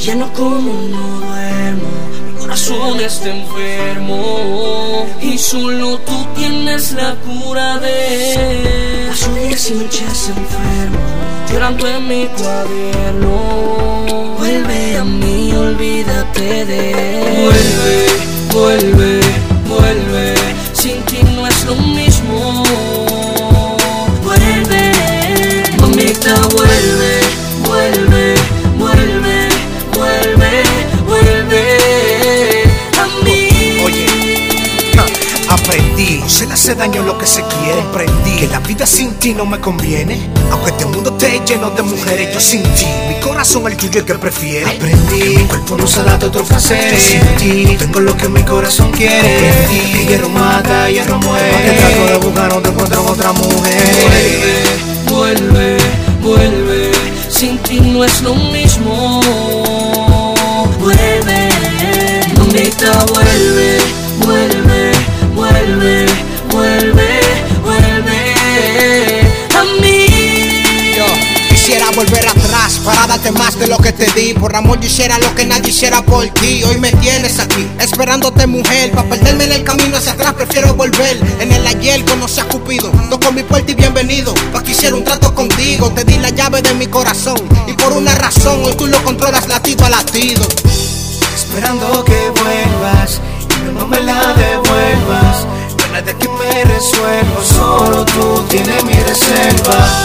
Ya no como, no duermo, mi corazón está enfermo. Y solo tú tienes la cura de las días y noches enfermo, llorando en mi cuaderno. Vuelve a mí, olvídate de Vuelve, vuelve, vuelve, se le hace daño lo que se quiere. Aprendí que la vida sin ti no me conviene. Aunque este mundo esté lleno de mujeres, yo sin ti, mi corazón el tuyo es que prefiere. Aprendí que mi cuerpo no se adapta a otros placeres. Sin ti, no tengo lo que mi corazón quiere. Aprendí que hierro mata, hierro muere. Aunque trato de buscar, no te encuentro en otra mujer. Vuelve, vuelve, vuelve, sin ti no es lo mismo. Vuelve, vuelve, vuelve, para darte más de lo que te di. Por amor yo hiciera lo que nadie hiciera por ti. Hoy me tienes aquí, esperándote mujer. Para perderme en el camino hacia atrás prefiero volver. En el ayer conocí a Cupido. Toco mi puerta y bienvenido. Pa' que hiciera un trato contigo. Te di la llave de mi corazón. Y por una razón hoy tú lo controlas latido a latido. Esperando que vuelvas y no me la devuelvas. Nada que me resuelva, solo tú tienes mi reserva.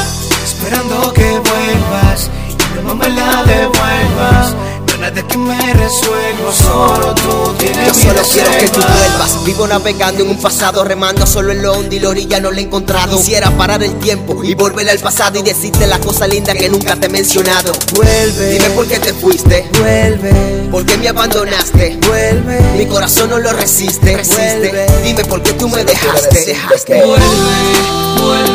Me resuelva, solo tú tienes Yo solo quiero que tú vuelvas. Vivo navegando en un pasado, remando solo en lo hondo y la orilla no la he encontrado. Quisiera parar el tiempo y volver al pasado y decirte la cosa linda que nunca te he mencionado. Vuelve, Dime por qué te fuiste, vuelve, por qué me abandonaste. vuelve. Mi corazón no lo resiste, resiste. Vuelve. Dime por qué tú me dejaste, dejaste. Vuelve, vuelve,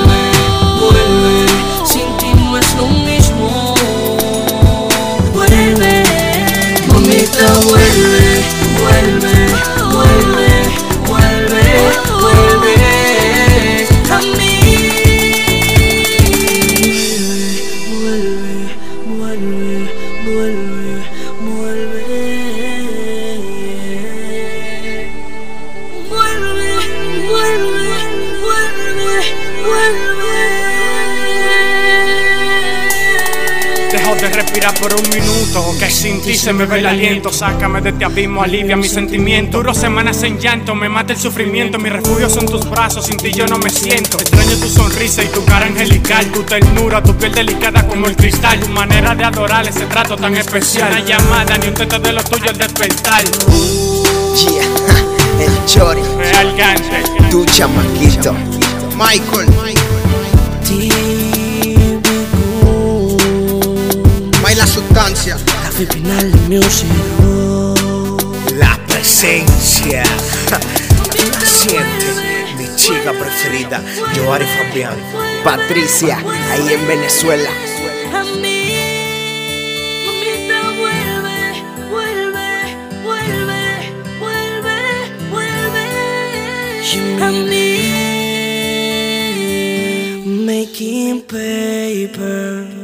Dejo de respirar por un minuto, que sin ti se me ve el aliento. Sácame de este abismo, alivia mis sentimientos. Duro semanas en llanto, me mata el sufrimiento. Mi refugio son tus brazos, sin ti yo no me siento. Extraño tu sonrisa y tu cara angelical, tu ternura, tu piel delicada como el cristal. Tu manera de adorar ese trato tan especial. Una llamada, ni un teto de lo tuyo al despertar. Yeah, el chori, Real gante. tu chamaquito. Michael, final de Music. La presencia. La Siente mi chica preferida Joari Fabián. Patricia, ahí en Venezuela. A mí, vuelve, vuelve, vuelve, vuelve. A mí. Making paper.